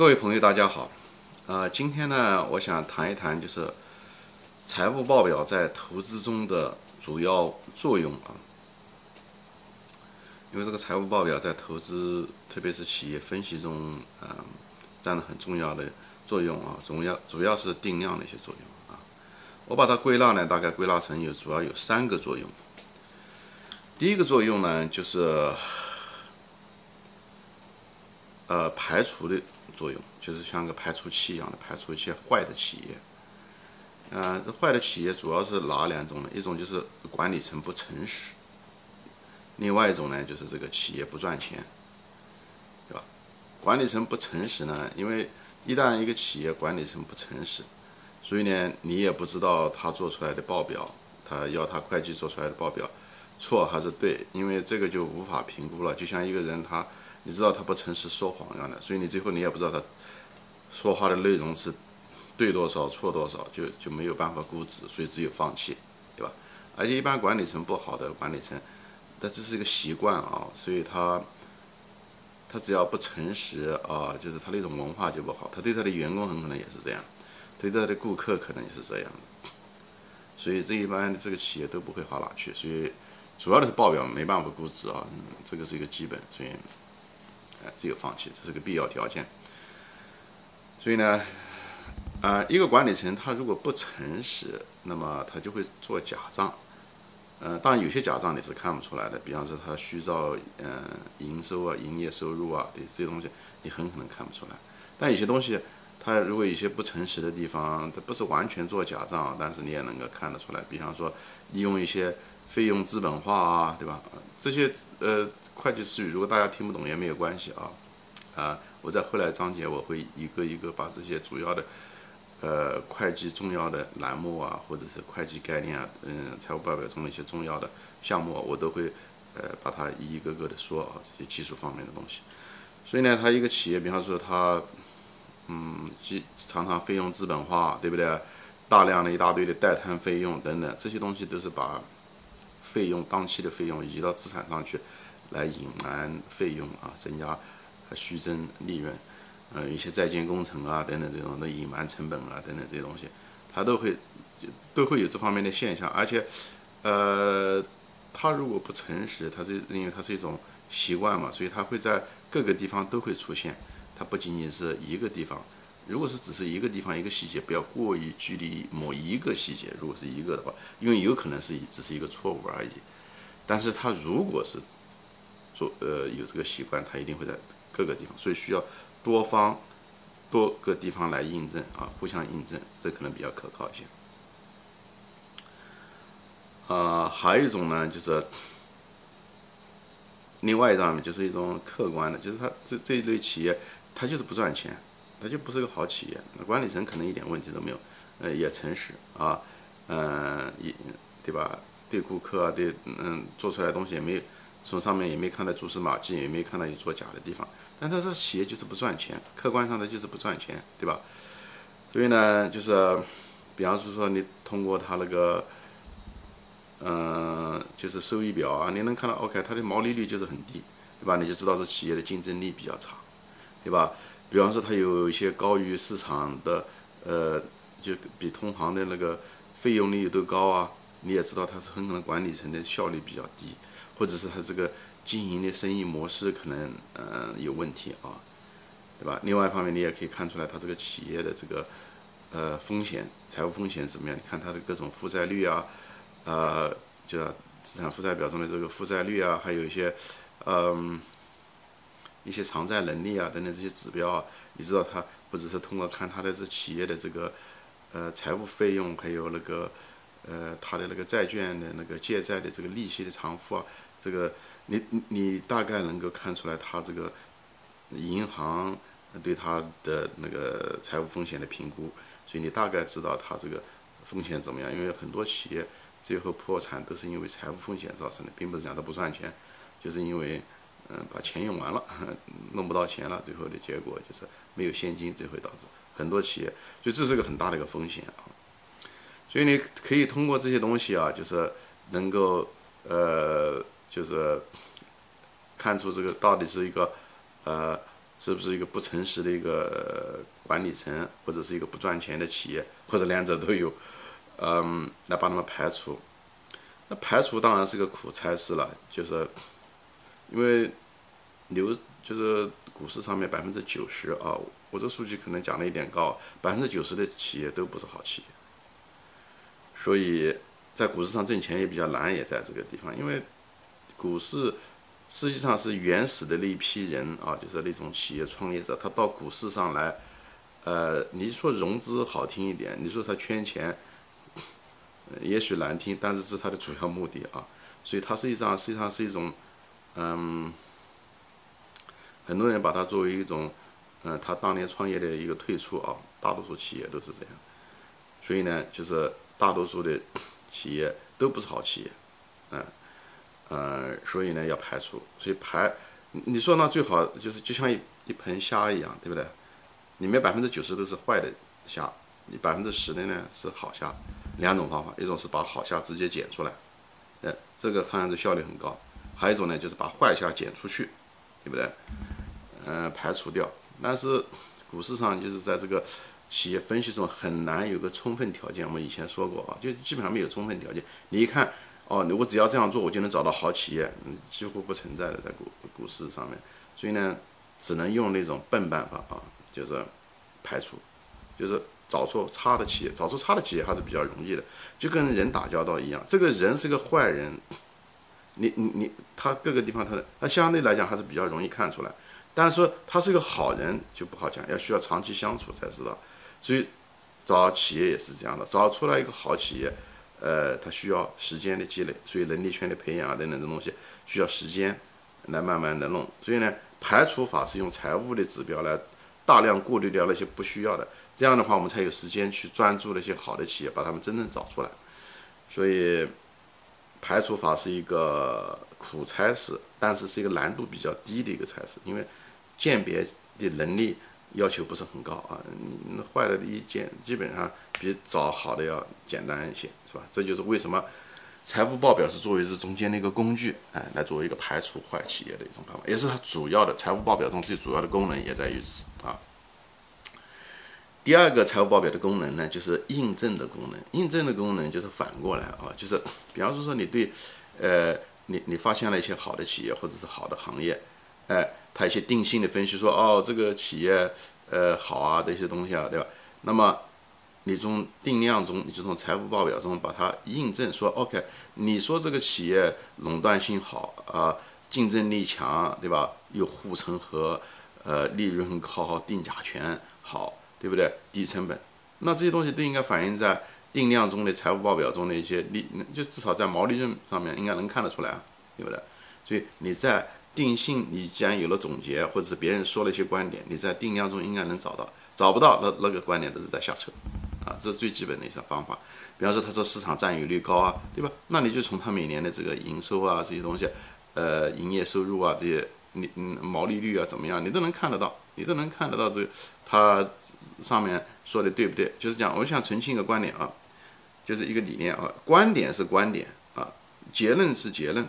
各位朋友，大家好。呃，今天呢，我想谈一谈就是财务报表在投资中的主要作用啊。因为这个财务报表在投资，特别是企业分析中，嗯，占了很重要的作用啊。主要主要是定量的一些作用啊。我把它归纳呢，大概归纳成有主要有三个作用。第一个作用呢，就是呃排除的。作用就是像个排除器一样的排除一些坏的企业。嗯，这坏的企业主要是哪两种呢？一种就是管理层不诚实，另外一种呢就是这个企业不赚钱，对吧？管理层不诚实呢，因为一旦一个企业管理层不诚实，所以呢你也不知道他做出来的报表，他要他会计做出来的报表错还是对，因为这个就无法评估了。就像一个人他。你知道他不诚实说谎一样的，所以你最后你也不知道他说话的内容是对多少错多少，就就没有办法估值，所以只有放弃，对吧？而且一般管理层不好的管理层，他这是一个习惯啊，所以他他只要不诚实啊，就是他那种文化就不好，他对他的员工很可能也是这样，对他的顾客可能也是这样，所以这一般这个企业都不会好哪去，所以主要的是报表没办法估值啊，这个是一个基本，所以。只有放弃，这是个必要条件。所以呢，啊，一个管理层他如果不诚实，那么他就会做假账。呃，当然有些假账你是看不出来的，比方说他虚造嗯营收啊、营业收入啊这些东西，你很可能看不出来。但有些东西，他如果有些不诚实的地方，他不是完全做假账，但是你也能够看得出来。比方说利用一些。费用资本化啊，对吧？这些呃会计词语，如果大家听不懂也没有关系啊。啊，我在后来章节我会一个一个把这些主要的呃会计重要的栏目啊，或者是会计概念啊，嗯，财务报表中的一些重要的项目，我都会呃把它一一个个的说啊，这些技术方面的东西。所以呢，他一个企业，比方说他嗯，即常常费用资本化，对不对？大量的一大堆的代摊费用等等，这些东西都是把。费用当期的费用移到资产上去，来隐瞒费用啊，增加虚增利润，呃，一些在建工程啊等等这种的隐瞒成本啊等等这些东西，它都会都会有这方面的现象，而且，呃，他如果不诚实，他是因为它是一种习惯嘛，所以它会在各个地方都会出现，它不仅仅是一个地方。如果是只是一个地方一个细节，不要过于距离某一个细节。如果是一个的话，因为有可能是只是一个错误而已。但是他如果是做呃有这个习惯，他一定会在各个地方，所以需要多方多个地方来印证啊，互相印证，这可能比较可靠一些。啊，还有一种呢，就是另外一张呢，就是一种客观的，就是他这这一类企业，他就是不赚钱。它就不是个好企业，那管理层可能一点问题都没有，呃，也诚实啊，嗯，也对吧？对顾客啊，对，嗯，做出来东西也没有，从上面也没看到蛛丝马迹，也没看到有作假的地方。但他这企业就是不赚钱，客观上的就是不赚钱，对吧？所以呢，就是，比方说说你通过他那个，嗯，就是收益表啊，你能看到，OK，它的毛利率就是很低，对吧？你就知道这企业的竞争力比较差，对吧？比方说，它有一些高于市场的，呃，就比同行的那个费用率都高啊。你也知道，它是很可能管理层的效率比较低，或者是它这个经营的生意模式可能嗯有问题啊，对吧？另外一方面，你也可以看出来，它这个企业的这个呃风险、财务风险怎么样？你看它的各种负债率啊，呃，就资产负债表中的这个负债率啊，还有一些嗯。一些偿债能力啊等等这些指标啊，你知道它不只是通过看它的这企业的这个呃财务费用，还有那个呃它的那个债券的那个借债的这个利息的偿付啊，这个你你大概能够看出来它这个银行对它的那个财务风险的评估，所以你大概知道它这个风险怎么样。因为很多企业最后破产都是因为财务风险造成的，并不是讲它不赚钱，就是因为。嗯，把钱用完了，弄不到钱了，最后的结果就是没有现金，这会导致很多企业，就这是个很大的一个风险啊。所以你可以通过这些东西啊，就是能够呃，就是看出这个到底是一个呃是不是一个不诚实的一个管理层，或者是一个不赚钱的企业，或者两者都有，嗯，来把他们排除。那排除当然是个苦差事了，就是因为流就是股市上面百分之九十啊，我这数据可能讲的有点高，百分之九十的企业都不是好企业，所以在股市上挣钱也比较难，也在这个地方，因为股市。实际上是原始的那一批人啊，就是那种企业创业者，他到股市上来，呃，你说融资好听一点，你说他圈钱，也许难听，但是是他的主要目的啊。所以它实际上实际上是一种，嗯，很多人把它作为一种，嗯，他当年创业的一个退出啊。大多数企业都是这样，所以呢，就是大多数的 企业都不是好企业，嗯。呃，所以呢要排除，所以排，你说那最好就是就像一一盆虾一样，对不对？里面百分之九十都是坏的虾，你百分之十的呢是好虾，两种方法，一种是把好虾直接捡出来，呃，这个看上去效率很高；还有一种呢就是把坏虾捡出去，对不对？嗯，排除掉。但是股市上就是在这个企业分析中很难有个充分条件，我们以前说过啊，就基本上没有充分条件。你一看。哦，我只要这样做，我就能找到好企业，嗯，几乎不存在的在股股市上面，所以呢，只能用那种笨办法啊，就是排除，就是找出差的企业，找出差的企业还是比较容易的，就跟人打交道一样，这个人是个坏人，你你你，他各个地方他的那相对来讲还是比较容易看出来，但是说他是个好人就不好讲，要需要长期相处才知道，所以找企业也是这样的，找出来一个好企业。呃，他需要时间的积累，所以能力圈的培养啊等等的东西需要时间来慢慢的弄。所以呢，排除法是用财务的指标来大量过滤掉那些不需要的，这样的话我们才有时间去专注那些好的企业，把他们真正找出来。所以排除法是一个苦差事，但是是一个难度比较低的一个差事，因为鉴别的能力要求不是很高啊。那坏了的一件基本上。比找好的要简单一些，是吧？这就是为什么财务报表是作为是中间的一个工具，哎，来作为一个排除坏企业的一种方法，也是它主要的财务报表中最主要的功能也在于此啊。第二个财务报表的功能呢，就是印证的功能。印证的功能就是反过来啊，就是比方说说你对，呃，你你发现了一些好的企业或者是好的行业，哎，它一些定性的分析说，哦，这个企业呃好啊的一些东西啊，对吧？那么你从定量中，你就从财务报表中把它印证说，OK，你说这个企业垄断性好啊，竞争力强，对吧？有护城河，呃，利润高，定价权好，对不对？低成本，那这些东西都应该反映在定量中的财务报表中的一些利，就至少在毛利润上面应该能看得出来，对不对？所以你在定性，你既然有了总结，或者是别人说了一些观点，你在定量中应该能找到，找不到那那个观点都是在瞎扯。啊，这是最基本的一些方法。比方说，他说市场占有率高啊，对吧？那你就从他每年的这个营收啊这些东西，呃，营业收入啊这些，你嗯毛利率啊怎么样，你都能看得到，你都能看得到这个他上面说的对不对？就是讲，我想澄清一个观点啊，就是一个理念啊，观点是观点啊，结论是结论，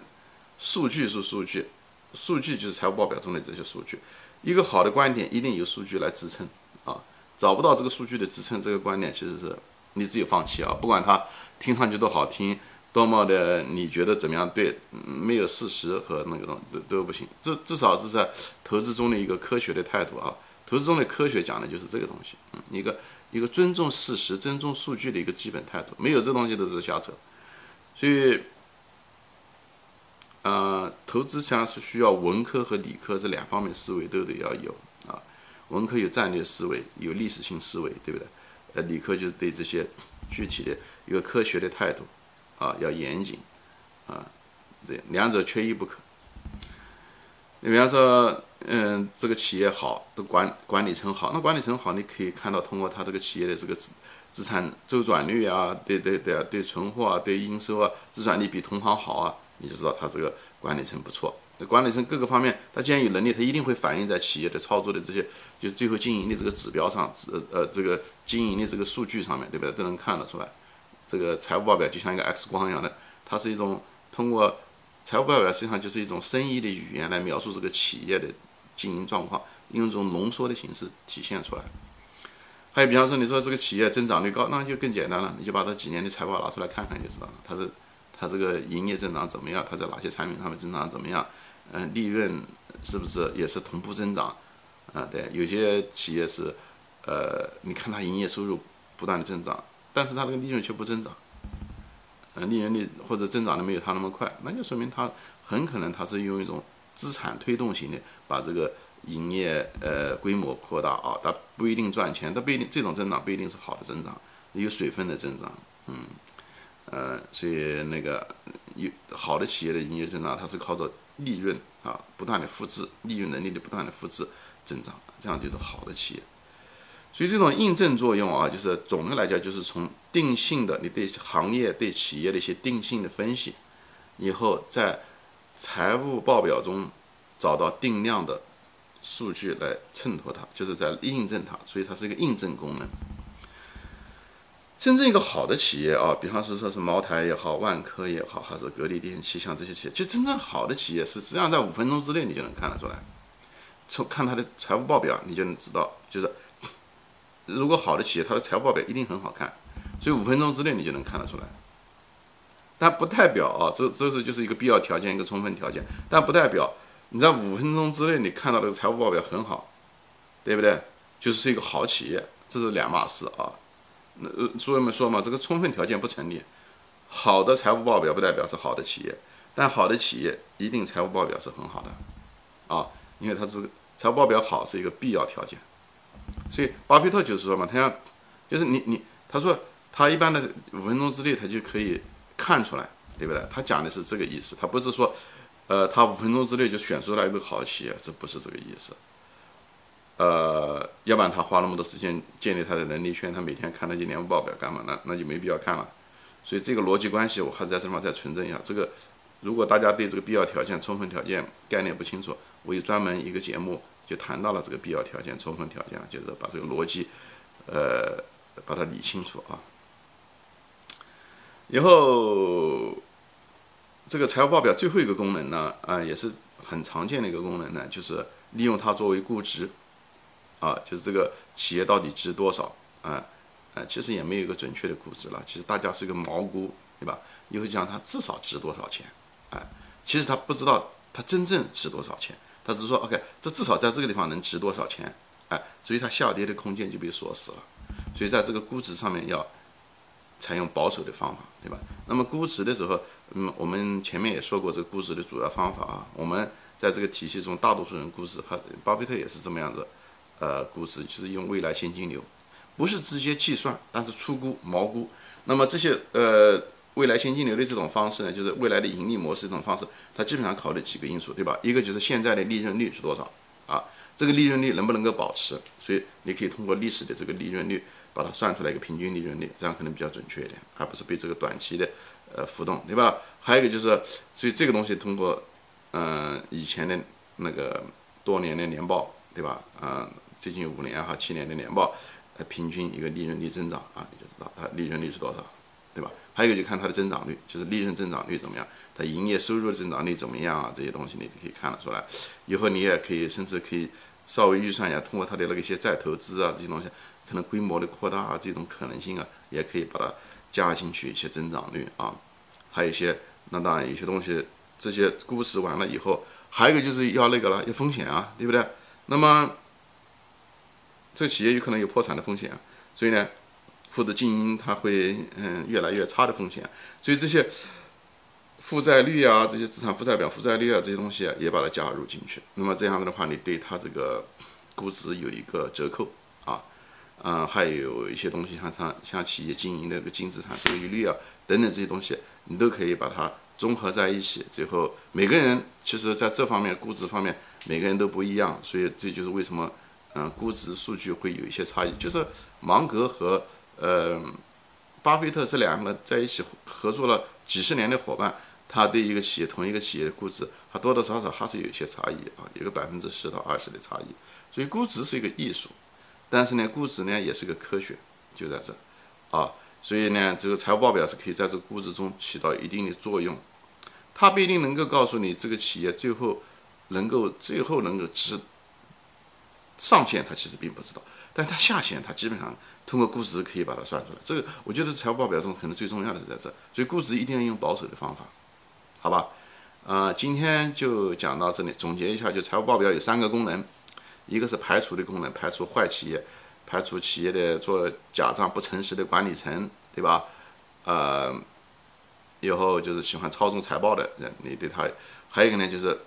数据是数据，数据就是财务报表中的这些数据。一个好的观点一定有数据来支撑啊。找不到这个数据的支撑，这个观点其实是你只有放弃啊！不管它听上去多好听，多么的你觉得怎么样对，没有事实和那个东都都不行。至至少是在投资中的一个科学的态度啊！投资中的科学讲的就是这个东西，嗯，一个一个尊重事实、尊重数据的一个基本态度。没有这东西都是瞎扯。所以，呃，投资上是需要文科和理科这两方面思维都得要有啊。文科有战略思维，有历史性思维，对不对？呃，理科就是对这些具体的一个科学的态度，啊，要严谨，啊，这两者缺一不可。你比方说，嗯，这个企业好，的管管理层好，那管理层好，你可以看到通过他这个企业的这个资资产周转率啊，对对对啊，对存货啊，对应收啊，周转率比同行好啊，你就知道他这个管理层不错。那管理层各个方面，他既然有能力，他一定会反映在企业的操作的这些，就是最后经营的这个指标上，呃呃，这个经营的这个数据上面，对不对？都能看得出来。这个财务报表就像一个 X 光一样的，它是一种通过财务报表，实际上就是一种生意的语言来描述这个企业的经营状况，用一种浓缩的形式体现出来。还有，比方说，你说这个企业增长率高，那就更简单了，你就把它几年的财报拿出来看看就知道了。它的它这个营业增长怎么样？它在哪些产品上面增长怎么样？嗯，利润是不是也是同步增长？啊，对，有些企业是，呃，你看它营业收入不断的增长，但是它这个利润却不增长，嗯，利润率或者增长的没有它那么快，那就说明它很可能它是用一种资产推动型的把这个。营业呃规模扩大啊，它不一定赚钱，它不一定这种增长不一定是好的增长，有水分的增长，嗯，呃，所以那个有好的企业的营业增长，它是靠着利润啊不断的复制，利润能力的不断的复制增长，这样就是好的企业。所以这种印证作用啊，就是总的来讲，就是从定性的你对行业对企业的一些定性的分析，以后在财务报表中找到定量的。数据来衬托它，就是在印证它，所以它是一个印证功能。真正一个好的企业啊，比方说说是茅台也好，万科也好，还是格力电器，像这些企业，就真正好的企业是实际上在五分钟之内你就能看得出来，从看它的财务报表你就能知道，就是如果好的企业它的财务报表一定很好看，所以五分钟之内你就能看得出来。但不代表啊，这这是就是一个必要条件，一个充分条件，但不代表。你在五分钟之内，你看到这个财务报表很好，对不对？就是一个好企业，这是两码事啊。那所以们说嘛，这个充分条件不成立。好的财务报表不代表是好的企业，但好的企业一定财务报表是很好的啊，因为它是财务报表好是一个必要条件。所以巴菲特就是说嘛，他要就是你你他说他一般的五分钟之内他就可以看出来，对不对？他讲的是这个意思，他不是说。呃，他五分钟之内就选出来一个好企业，这不是这个意思。呃，要不然他花那么多时间建立他的能力圈，他每天看那些年度报表干嘛呢？那就没必要看了。所以这个逻辑关系，我还是在这方再存证一下。这个，如果大家对这个必要条件、充分条件概念不清楚，我有专门一个节目就谈到了这个必要条件、充分条件，就是把这个逻辑，呃，把它理清楚啊。以后。这个财务报表最后一个功能呢，啊，也是很常见的一个功能呢，就是利用它作为估值，啊，就是这个企业到底值多少，啊，啊，其实也没有一个准确的估值了，其实大家是一个毛估，对吧？你会讲它至少值多少钱，哎，其实他不知道它真正值多少钱，他只是说，OK，这至少在这个地方能值多少钱，哎，所以它下跌的空间就被锁死了，所以在这个估值上面要。采用保守的方法，对吧？那么估值的时候，嗯，我们前面也说过这个估值的主要方法啊。我们在这个体系中，大多数人估值，和巴菲特也是这么样子，呃，估值就是用未来现金流，不是直接计算，但是初估、毛估。那么这些呃未来现金流的这种方式呢，就是未来的盈利模式这种方式，它基本上考虑几个因素，对吧？一个就是现在的利润率是多少啊？这个利润率能不能够保持？所以你可以通过历史的这个利润率。把它算出来一个平均利润率，这样可能比较准确一点，而不是被这个短期的呃浮动，对吧？还有一个就是，所以这个东西通过嗯以前的那个多年的年报，对吧？嗯，最近五年哈七年的年报，呃，平均一个利润率增长啊，你就知道它利润率是多少，对吧？还有一个就看它的增长率，就是利润增长率怎么样，它营业收入的增长率怎么样啊？这些东西你可以看得出来。以后你也可以甚至可以稍微预算一下，通过它的那个一些再投资啊这些东西。可能规模的扩大啊，这种可能性啊，也可以把它加进去一些增长率啊，还有一些，那当然有些东西，这些估值完了以后，还有一个就是要那个了，要风险啊，对不对？那么这企业有可能有破产的风险，所以呢，或者经营它会嗯越来越差的风险，所以这些负债率啊，这些资产负债表负债率啊这些东西啊，也把它加入进去。那么这样子的话，你对它这个估值有一个折扣啊。嗯，还有一些东西，像像像企业经营的个净资产收益率啊，等等这些东西，你都可以把它综合在一起。最后，每个人其实在这方面估值方面，每个人都不一样，所以这就是为什么，嗯，估值数据会有一些差异。就是芒格和呃巴菲特这两个在一起合作了几十年的伙伴，他对一个企业同一个企业的估值，他多多少少还是有一些差异啊，有个百分之十到二十的差异。所以估值是一个艺术。但是呢，估值呢也是个科学，就在这，啊，所以呢，这个财务报表是可以在这个估值中起到一定的作用，它不一定能够告诉你这个企业最后能够最后能够值上限它其实并不知道，但它下限它基本上通过估值可以把它算出来。这个我觉得财务报表中可能最重要的是在这，所以估值一定要用保守的方法，好吧？呃，今天就讲到这里，总结一下，就财务报表有三个功能，一个是排除的功能，排除坏企业，排除企业的做假账不诚实的管理层，对吧？呃，以后就是喜欢操纵财报的人，你对他，还有一个呢就是。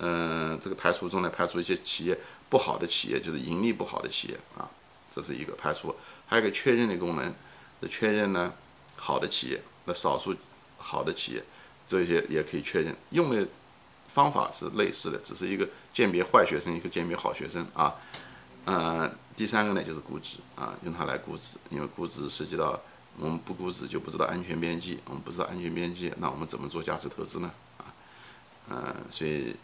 嗯，这个排除中呢，排除一些企业不好的企业，就是盈利不好的企业啊，这是一个排除。还有一个确认的功能，是确认呢好的企业，那少数好的企业，这些也可以确认。用的方法是类似的，只是一个鉴别坏学生，一个鉴别好学生啊。嗯，第三个呢就是估值啊，用它来估值，因为估值涉及到我们不估值就不知道安全边际，我们不知道安全边际，那我们怎么做价值投资呢？啊，嗯，所以。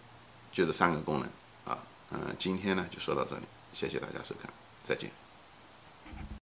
就这三个功能啊，嗯，今天呢就说到这里，谢谢大家收看，再见。